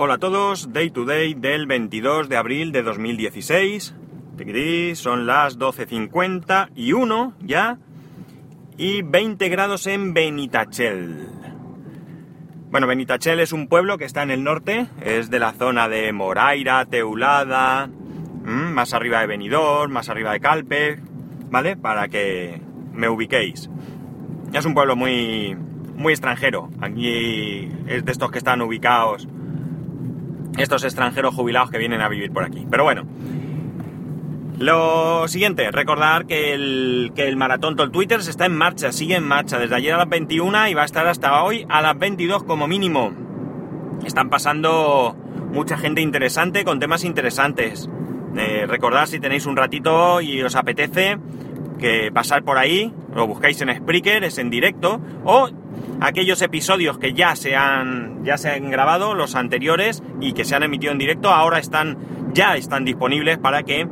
Hola a todos, Day to Day del 22 de abril de 2016. Tiquirí, Son las 12.51 ya y 20 grados en Benitachel. Bueno, Benitachel es un pueblo que está en el norte, es de la zona de Moraira, Teulada, mm, más arriba de Benidorm, más arriba de Calpe, ¿vale? Para que me ubiquéis. Es un pueblo muy, muy extranjero. Aquí es de estos que están ubicados, estos extranjeros jubilados que vienen a vivir por aquí. Pero bueno, lo siguiente, recordar que el, que el maratón Tol Twitter está en marcha, sigue en marcha desde ayer a las 21 y va a estar hasta hoy a las 22 como mínimo. Están pasando mucha gente interesante con temas interesantes. Eh, recordad si tenéis un ratito y os apetece que pasar por ahí, lo buscáis en Spreaker, es en directo, o aquellos episodios que ya se han, ya se han grabado, los anteriores, y que se han emitido en directo, ahora están, ya están disponibles para que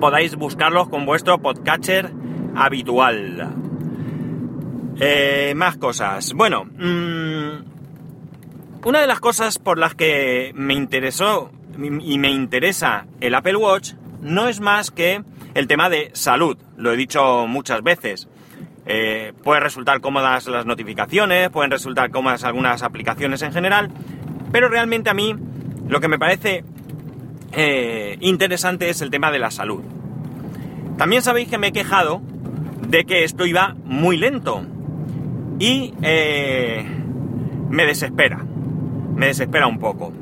podáis buscarlos con vuestro podcatcher habitual. Eh, más cosas. Bueno, mmm, una de las cosas por las que me interesó y me interesa el Apple Watch no es más que el tema de salud. Lo he dicho muchas veces. Eh, pueden resultar cómodas las notificaciones, pueden resultar cómodas algunas aplicaciones en general, pero realmente a mí lo que me parece eh, interesante es el tema de la salud. También sabéis que me he quejado de que esto iba muy lento y eh, me desespera, me desespera un poco.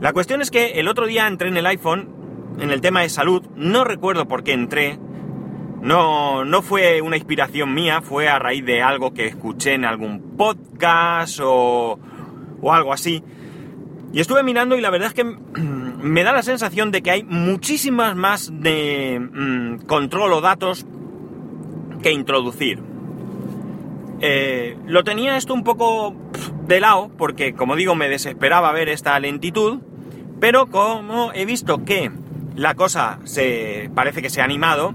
La cuestión es que el otro día entré en el iPhone en el tema de salud, no recuerdo por qué entré, no, no fue una inspiración mía, fue a raíz de algo que escuché en algún podcast o, o algo así. Y estuve mirando y la verdad es que me da la sensación de que hay muchísimas más de mmm, control o datos que introducir. Eh, lo tenía esto un poco de lado porque, como digo, me desesperaba ver esta lentitud, pero como he visto que la cosa se parece que se ha animado,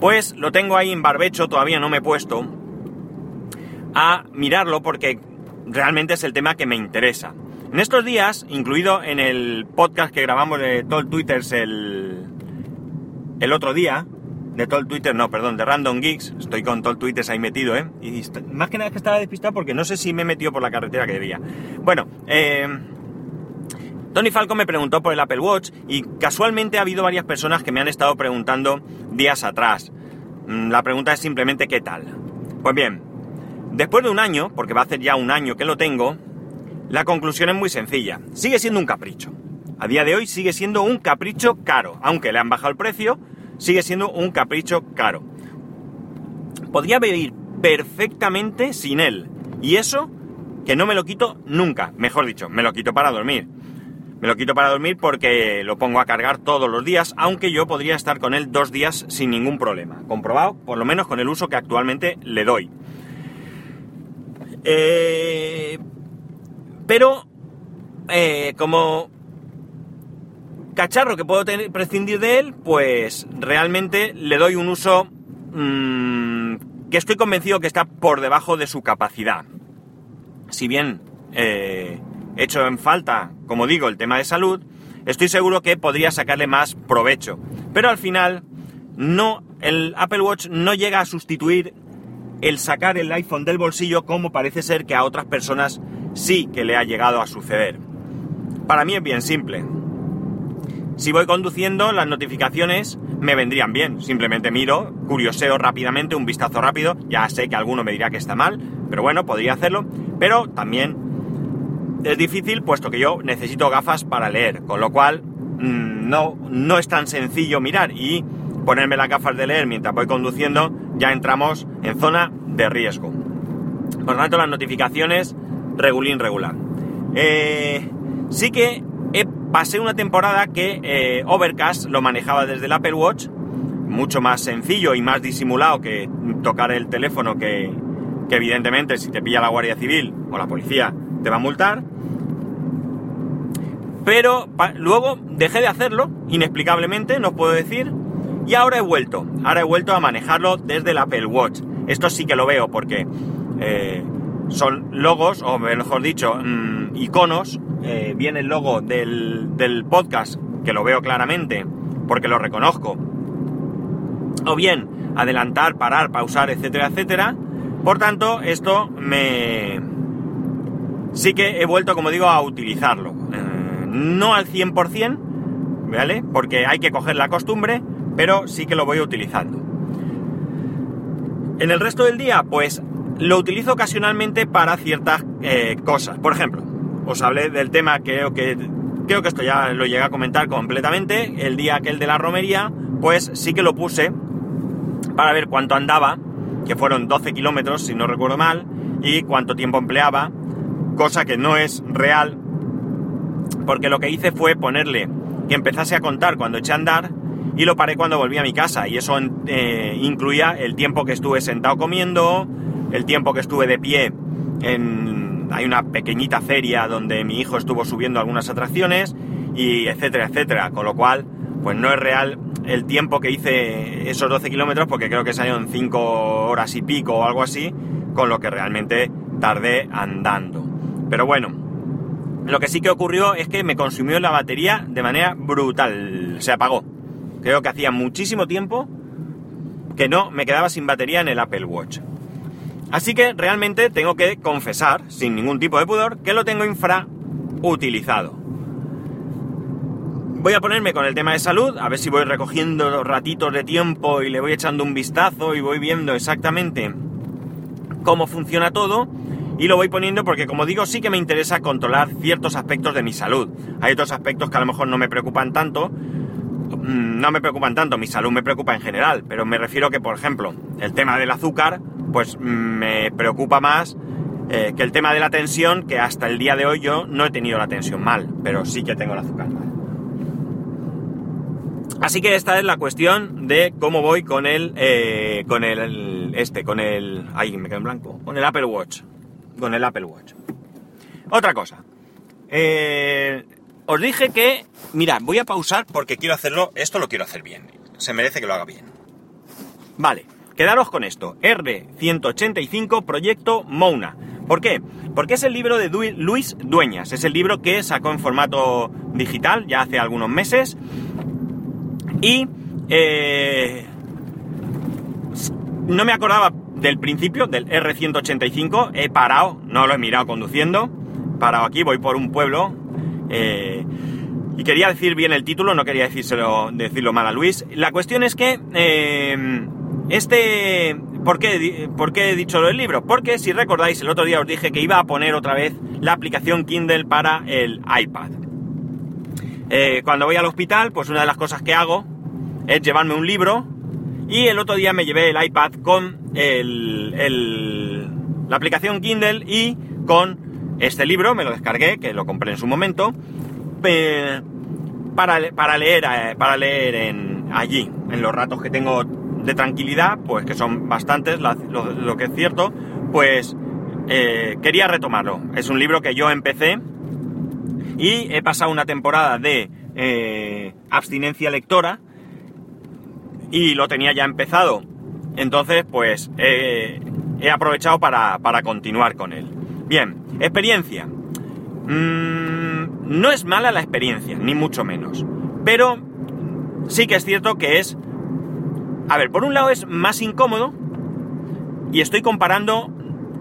pues lo tengo ahí en barbecho, todavía no me he puesto a mirarlo porque realmente es el tema que me interesa. En estos días, incluido en el podcast que grabamos de Tall Twitters el, el otro día, de Tall Twitter, no, perdón, de Random Geeks, estoy con Tall Twitters ahí metido, ¿eh? Y más que nada que estaba despistado porque no sé si me he metido por la carretera que debía. Bueno, eh, Tony Falco me preguntó por el Apple Watch y casualmente ha habido varias personas que me han estado preguntando días atrás. Mm, la pregunta es simplemente ¿qué tal? Pues bien, después de un año, porque va a hacer ya un año que lo tengo, la conclusión es muy sencilla. Sigue siendo un capricho. A día de hoy sigue siendo un capricho caro. Aunque le han bajado el precio, sigue siendo un capricho caro. Podría vivir perfectamente sin él. Y eso que no me lo quito nunca. Mejor dicho, me lo quito para dormir. Me lo quito para dormir porque lo pongo a cargar todos los días, aunque yo podría estar con él dos días sin ningún problema. Comprobado, por lo menos con el uso que actualmente le doy. Eh, pero, eh, como cacharro que puedo tener, prescindir de él, pues realmente le doy un uso mmm, que estoy convencido que está por debajo de su capacidad. Si bien eh, hecho en falta, como digo, el tema de salud, estoy seguro que podría sacarle más provecho. Pero al final, no, el Apple Watch no llega a sustituir el sacar el iPhone del bolsillo como parece ser que a otras personas sí que le ha llegado a suceder. Para mí es bien simple. Si voy conduciendo, las notificaciones me vendrían bien. Simplemente miro, curioseo rápidamente, un vistazo rápido. Ya sé que alguno me dirá que está mal, pero bueno, podría hacerlo. Pero también es difícil puesto que yo necesito gafas para leer, con lo cual mmm, no, no es tan sencillo mirar y ponerme las gafas de leer mientras voy conduciendo, ya entramos en zona de riesgo. Por lo tanto, las notificaciones regulín regular. Eh, sí que he, pasé una temporada que eh, Overcast lo manejaba desde el Apple Watch, mucho más sencillo y más disimulado que tocar el teléfono que evidentemente si te pilla la Guardia Civil o la policía te va a multar. Pero luego dejé de hacerlo, inexplicablemente, no puedo decir, y ahora he vuelto. Ahora he vuelto a manejarlo desde el Apple Watch. Esto sí que lo veo porque eh, son logos, o mejor dicho, mmm, iconos eh, bien el logo del podcast, que lo veo claramente, porque lo reconozco, o bien adelantar, parar, pausar, etcétera, etcétera. Por tanto, esto me... Sí que he vuelto, como digo, a utilizarlo. Eh, no al 100%, ¿vale? Porque hay que coger la costumbre, pero sí que lo voy utilizando. En el resto del día, pues lo utilizo ocasionalmente para ciertas eh, cosas. Por ejemplo, os hablé del tema, creo que, creo que esto ya lo llegué a comentar completamente, el día aquel de la romería, pues sí que lo puse para ver cuánto andaba, que fueron 12 kilómetros, si no recuerdo mal, y cuánto tiempo empleaba, cosa que no es real, porque lo que hice fue ponerle que empezase a contar cuando eché a andar y lo paré cuando volví a mi casa, y eso eh, incluía el tiempo que estuve sentado comiendo, el tiempo que estuve de pie en... Hay una pequeñita feria donde mi hijo estuvo subiendo algunas atracciones y etcétera, etcétera. Con lo cual, pues no es real el tiempo que hice esos 12 kilómetros porque creo que salieron 5 horas y pico o algo así, con lo que realmente tardé andando. Pero bueno, lo que sí que ocurrió es que me consumió la batería de manera brutal. Se apagó. Creo que hacía muchísimo tiempo que no me quedaba sin batería en el Apple Watch. Así que realmente tengo que confesar, sin ningún tipo de pudor, que lo tengo infrautilizado. Voy a ponerme con el tema de salud, a ver si voy recogiendo ratitos de tiempo y le voy echando un vistazo y voy viendo exactamente cómo funciona todo. Y lo voy poniendo porque, como digo, sí que me interesa controlar ciertos aspectos de mi salud. Hay otros aspectos que a lo mejor no me preocupan tanto. Mm, no me preocupan tanto, mi salud me preocupa en general, pero me refiero que, por ejemplo, el tema del azúcar, pues me preocupa más eh, que el tema de la tensión, que hasta el día de hoy yo no he tenido la tensión mal, pero sí que tengo el azúcar mal. Así que esta es la cuestión de cómo voy con el, eh, con el, este, con el, ahí me quedo en blanco, con el Apple Watch, con el Apple Watch. Otra cosa, eh, os dije que, mira, voy a pausar porque quiero hacerlo, esto lo quiero hacer bien, se merece que lo haga bien. Vale, Quedaros con esto, R185 Proyecto Mouna. ¿Por qué? Porque es el libro de Luis Dueñas, es el libro que sacó en formato digital ya hace algunos meses y eh, no me acordaba del principio, del R185, he parado, no lo he mirado conduciendo, parado aquí, voy por un pueblo eh, y quería decir bien el título, no quería decírselo, decirlo mal a Luis. La cuestión es que... Eh, este... ¿Por qué, ¿Por qué he dicho lo del libro? Porque si recordáis, el otro día os dije que iba a poner otra vez la aplicación Kindle para el iPad. Eh, cuando voy al hospital, pues una de las cosas que hago es llevarme un libro y el otro día me llevé el iPad con el, la aplicación Kindle y con este libro, me lo descargué, que lo compré en su momento, para, para, leer, eh, para leer allí, en los ratos que tengo de tranquilidad, pues que son bastantes, lo, que es cierto, pues eh, quería retomarlo. Es un libro que yo empecé y he pasado una temporada de eh, abstinencia lectora y lo tenía ya empezado. Entonces, pues he aprovechado para, continuar con él. Bien, experiencia. Mm, no es mala la experiencia, ni mucho menos. Pero sí que es cierto que es a ver, por un lado es más incómodo y estoy comparando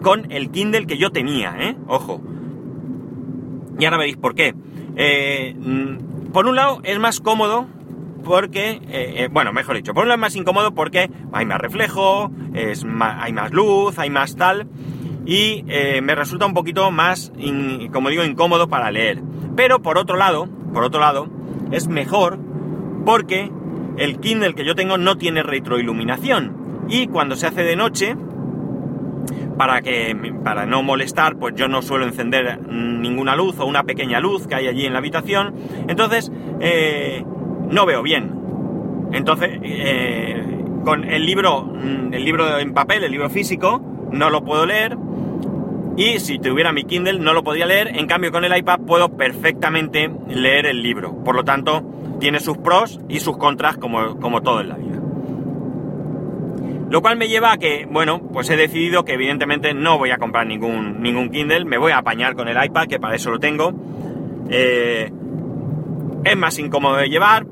con el Kindle que yo tenía, ¿eh? Ojo. Y ahora veréis por qué. Eh, mm, por un lado es más cómodo porque, eh, eh, bueno, mejor dicho, por un lado es más incómodo porque hay más reflejo, es hay más luz, hay más tal, y me resulta un poquito más, como digo, incómodo para leer. Pero por otro lado, por otro lado, es mejor porque el Kindle que yo tengo no tiene retroiluminación y cuando se hace de noche, para, que, para no molestar, pues yo no suelo encender ninguna luz o una pequeña luz que hay allí en la habitación, entonces eh, no veo bien. Entonces, eh, con el libro, mm, el libro en papel, el libro físico, no lo puedo leer. Y si tuviera mi Kindle no lo podría leer, en cambio con el iPad puedo perfectamente leer el libro. Por lo tanto, tiene sus pros y sus contras como, como todo en la vida. Lo cual me lleva a que, bueno, pues he decidido que evidentemente no voy a comprar ningún, ningún Kindle, me voy a apañar con el iPad, que para eso lo tengo. Eh, es más incómodo de llevar,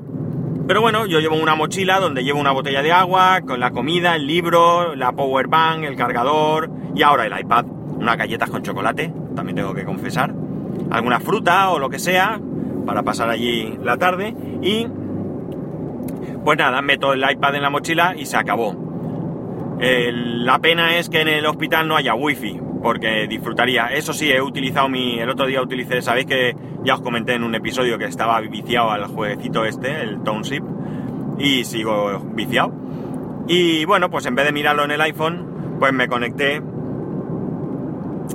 pero bueno, yo llevo una mochila donde llevo una botella de agua, con la comida, el libro, la power bank, el cargador y ahora el iPad. Unas galletas con chocolate, también tengo que confesar. Alguna fruta o lo que sea para pasar allí la tarde y pues nada, meto el iPad en la mochila y se acabó. la pena es que en el hospital no haya wifi, porque disfrutaría. Eso sí, he utilizado mi. El otro día utilicé, sabéis que ya os comenté en un episodio que estaba viciado al jueguecito este, el Township, y sigo viciado. Y bueno, pues en vez de mirarlo en el iPhone, pues me conecté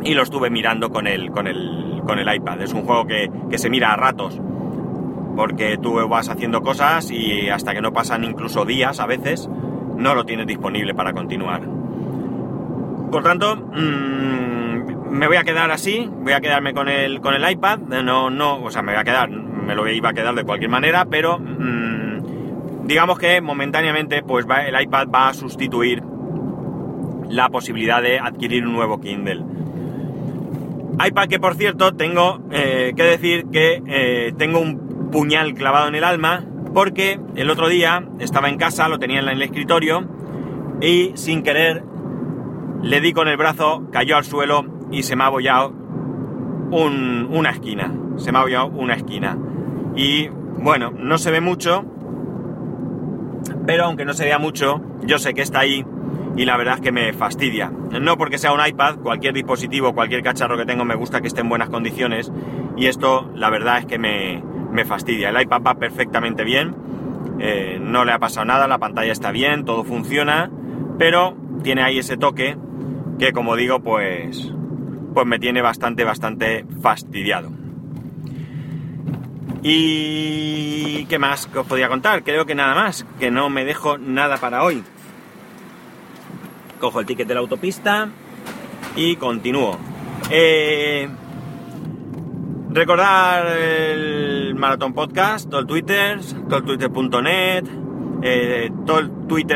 y lo estuve mirando con el, con el, con el iPad. Es un juego que, que se mira a ratos, porque tú vas haciendo cosas y hasta que no pasan incluso días a veces, no lo tienes disponible para continuar. Por tanto, mmm, me voy a quedar así, voy a quedarme con el, con el iPad, no, no, o sea, me voy a quedar, me lo iba a quedar de cualquier manera, pero mmm, digamos que momentáneamente pues el iPad va a sustituir la posibilidad de adquirir un nuevo Kindle. iPad que por cierto tengo eh, que decir que eh, tengo un puñal clavado en el alma porque el otro día estaba en casa, lo tenía en el escritorio y sin querer le di con el brazo, cayó al suelo y se me ha abollado una esquina. Se me ha abollado una esquina. Y bueno, no se ve mucho, pero aunque no se vea mucho, yo sé que está ahí y la verdad es que me fastidia. No porque sea un iPad, cualquier dispositivo, cualquier cacharro que tengo me gusta que esté en buenas condiciones y esto la verdad es que me, me fastidia. El iPad va perfectamente bien, eh, no le ha pasado nada, la pantalla está bien, todo funciona, pero tiene ahí ese toque que como digo, pues, pues me tiene bastante, bastante fastidiado. ¿Y qué más os podía contar? Creo que nada más, que no me dejo nada para hoy. Cojo el ticket de la autopista y continúo. Eh, recordar el Maratón Podcast, todo el Twitter, todo el Twitter.net, eh,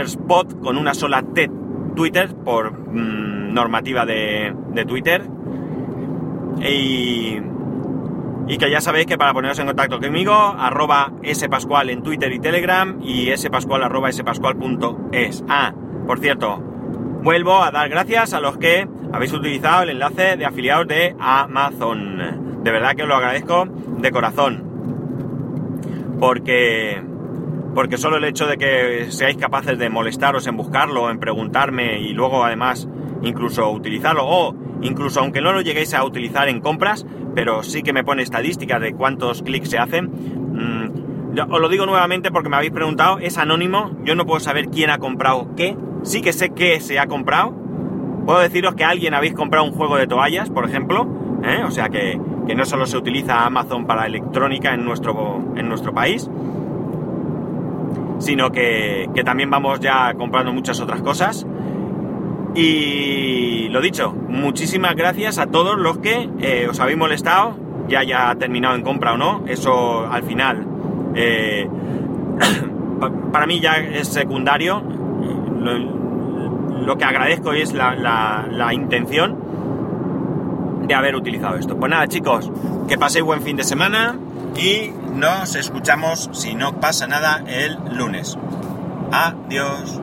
Spot con una sola T Twitter por mm, normativa de, Twitter. Y, y, que ya sabéis que para poneros en contacto conmigo, arroba spascual en Twitter y Telegram y spascual arroba spascual.es. Ah, por cierto, vuelvo a dar gracias a los que habéis utilizado el enlace de afiliados de Amazon. De verdad que os lo agradezco de corazón. Porque porque solo el hecho de que seáis capaces de molestaros en buscarlo, en preguntarme y luego además incluso utilizarlo o incluso aunque no lo lleguéis a utilizar en compras, pero sí que me pone estadísticas de cuántos clics se hacen. Mm, os lo digo nuevamente porque me habéis preguntado, es anónimo, yo no puedo saber quién ha comprado qué, sí que sé qué se ha comprado. Puedo deciros que alguien habéis comprado un juego de toallas, por ejemplo, ¿eh? o sea que, que, no solo se utiliza Amazon para electrónica en nuestro, en nuestro país, sino que, también vamos ya comprando muchas otras cosas. Y lo dicho, muchísimas gracias a todos los que eh, os habéis molestado, ya haya terminado en compra o no, eso al final eh, para mí ya es secundario. Lo, que agradezco es la, la intención de haber utilizado esto. Pues nada chicos, que paséis buen fin de semana y nos escuchamos, si no pasa nada, el lunes. Adiós.